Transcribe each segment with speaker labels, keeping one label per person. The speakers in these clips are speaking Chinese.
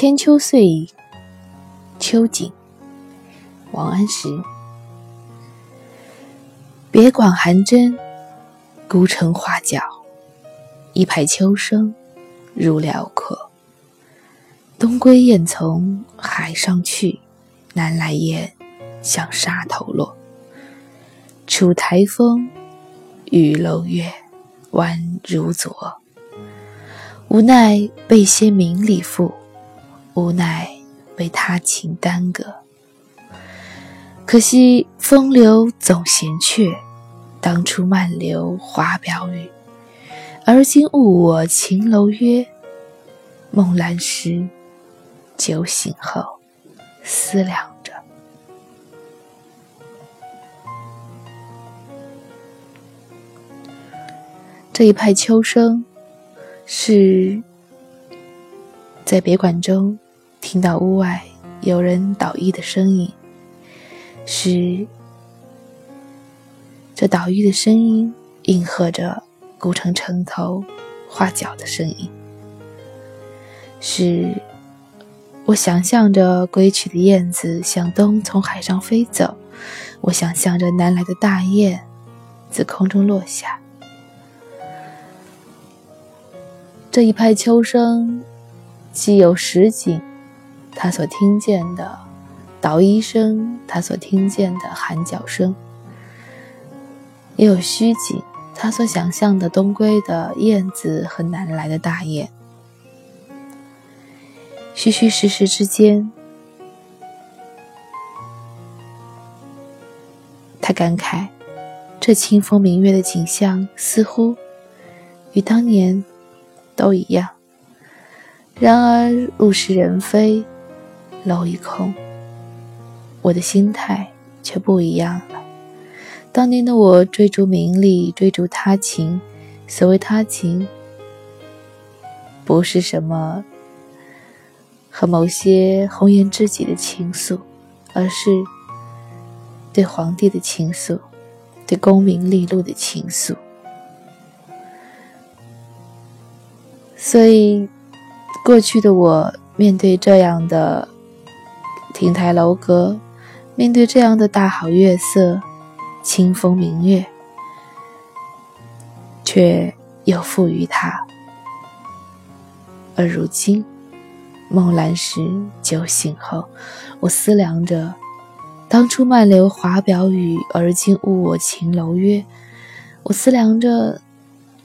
Speaker 1: 千秋岁，秋景，王安石。别广寒砧，孤城画角，一派秋声入辽阔。东归雁从海上去，南来雁向沙头落。楚台风，玉楼月，宛如昨。无奈被些名利负。无奈被他情耽搁，可惜风流总闲却，当初漫流华表语，而今误我秦楼约。梦阑时，酒醒后，思量着这一派秋声，是在别馆中。听到屋外有人捣衣的声音，是这捣衣的声音应和着古城城头画角的声音，是我想象着归去的燕子向东从海上飞走，我想象着南来的大雁自空中落下，这一派秋声既有实景。他所听见的捣衣声，他所听见的喊叫声，也有虚景。他所想象的东归的燕子和南来的大雁，虚虚实实之间，他感慨：这清风明月的景象，似乎与当年都一样。然而物是人非。楼一空，我的心态却不一样了。当年的我追逐名利，追逐他情。所谓他情，不是什么和某些红颜知己的情愫，而是对皇帝的情愫，对功名利禄的情愫。所以，过去的我面对这样的。亭台楼阁，面对这样的大好月色、清风明月，却又负于他。而如今，梦阑时，酒醒后，我思量着，当初漫流华表语，而今误我秦楼约。我思量着，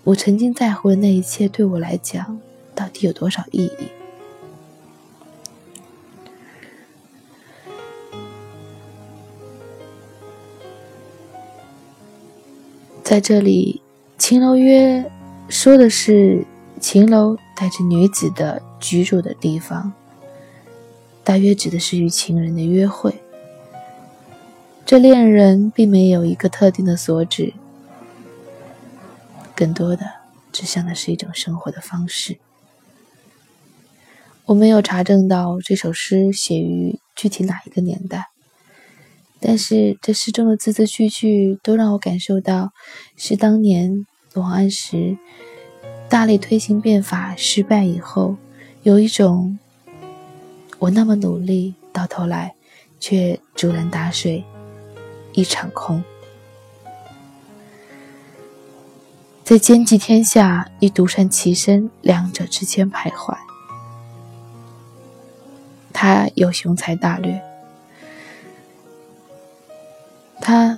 Speaker 1: 我曾经在乎的那一切，对我来讲，到底有多少意义？在这里，秦楼约说的是秦楼带着女子的居住的地方，大约指的是与情人的约会。这恋人并没有一个特定的所指，更多的指向的是一种生活的方式。我没有查证到这首诗写于具体哪一个年代。但是这诗中的字字句句都让我感受到，是当年王安石大力推行变法失败以后，有一种我那么努力，到头来却竹篮打水一场空，在兼济天下与独善其身两者之间徘徊。他有雄才大略。他，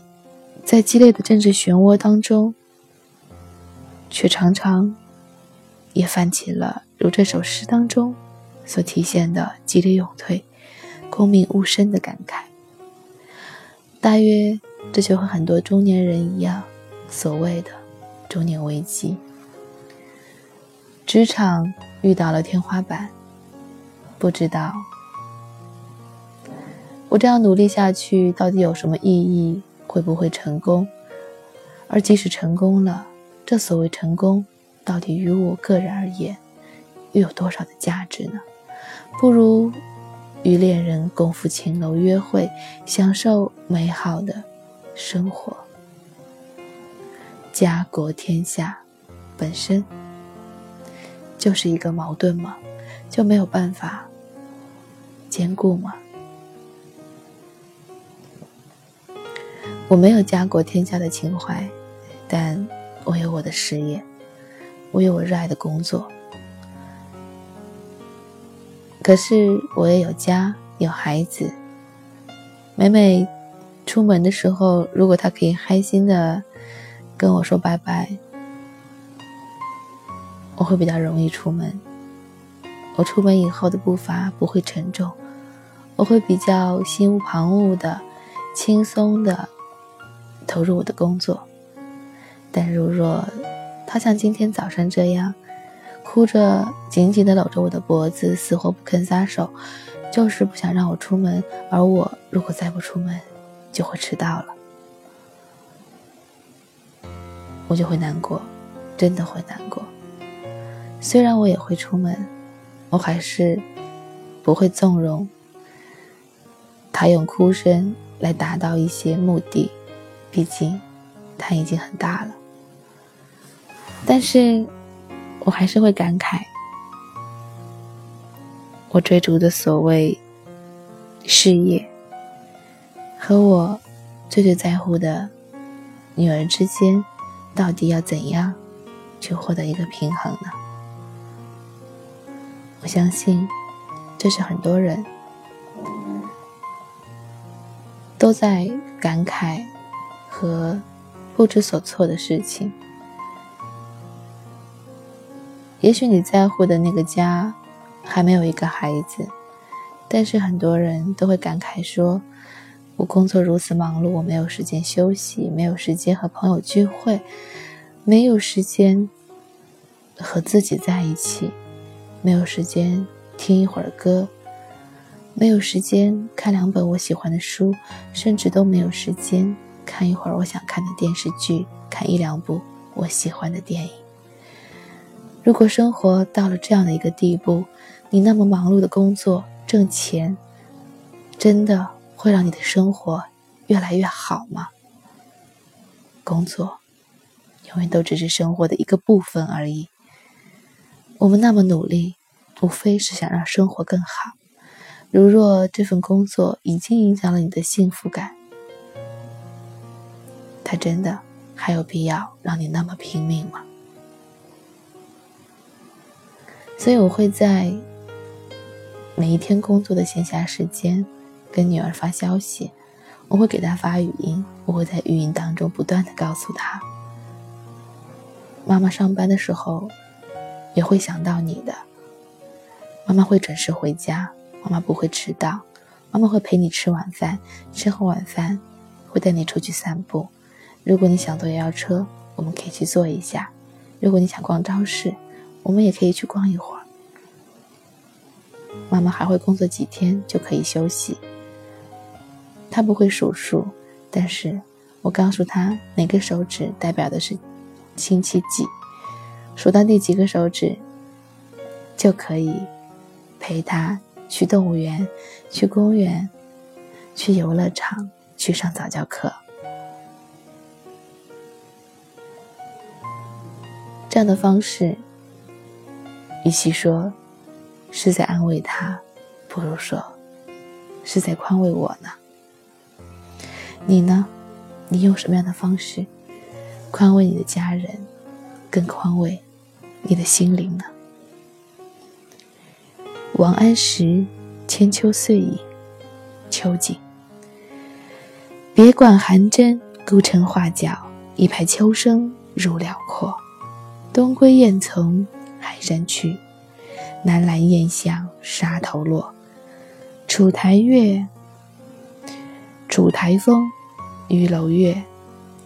Speaker 1: 在激烈的政治漩涡当中，却常常也泛起了如这首诗当中所体现的激烈勇退、功名误身的感慨。大约这就和很多中年人一样，所谓的中年危机，职场遇到了天花板，不知道。我这样努力下去，到底有什么意义？会不会成功？而即使成功了，这所谓成功，到底于我个人而言，又有多少的价值呢？不如与恋人共赴青楼约会，享受美好的生活。家国天下，本身就是一个矛盾吗？就没有办法兼顾吗？我没有家国天下的情怀，但我有我的事业，我有我热爱的工作。可是我也有家，有孩子。每每出门的时候，如果他可以开心的跟我说拜拜，我会比较容易出门。我出门以后的步伐不会沉重，我会比较心无旁骛的、轻松的投入我的工作。但如若他像今天早上这样，哭着紧紧地搂着我的脖子，死活不肯撒手，就是不想让我出门。而我如果再不出门，就会迟到了，我就会难过，真的会难过。虽然我也会出门，我还是不会纵容他用哭声来达到一些目的，毕竟他已经很大了。但是。我还是会感慨，我追逐的所谓事业和我最最在乎的女儿之间，到底要怎样去获得一个平衡呢？我相信，这是很多人都在感慨和不知所措的事情。也许你在乎的那个家还没有一个孩子，但是很多人都会感慨说：“我工作如此忙碌，我没有时间休息，没有时间和朋友聚会，没有时间和自己在一起，没有时间听一会儿歌，没有时间看两本我喜欢的书，甚至都没有时间看一会儿我想看的电视剧，看一两部我喜欢的电影。”如果生活到了这样的一个地步，你那么忙碌的工作挣钱，真的会让你的生活越来越好吗？工作永远都只是生活的一个部分而已。我们那么努力，无非是想让生活更好。如若这份工作已经影响了你的幸福感，他真的还有必要让你那么拼命吗？所以我会在每一天工作的闲暇时间跟女儿发消息，我会给她发语音，我会在语音当中不断的告诉她，妈妈上班的时候也会想到你的，妈妈会准时回家，妈妈不会迟到，妈妈会陪你吃晚饭，吃后晚饭会带你出去散步，如果你想坐摇摇车，我们可以去坐一下，如果你想逛超市。我们也可以去逛一会儿。妈妈还会工作几天就可以休息。她不会数数，但是我告诉她哪个手指代表的是星期几，数到第几个手指，就可以陪她去动物园、去公园、去游乐场、去上早教课。这样的方式。与其说是在安慰他，不如说是在宽慰我呢。你呢？你用什么样的方式宽慰你的家人，更宽慰你的心灵呢？王安石《千秋岁忆》秋景。别管寒针孤城画角，一派秋声入辽阔。东归雁从。海山去，南来雁向沙头落。楚台月，楚台风，玉楼月，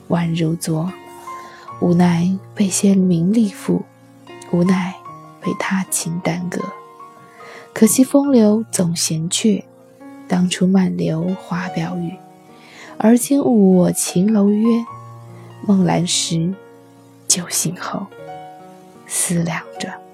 Speaker 1: 宛如昨。无奈被仙名利缚，无奈被他情耽搁。可惜风流总闲却，当初漫流花表语。而今误我秦楼约，梦阑时，酒醒后。思量着。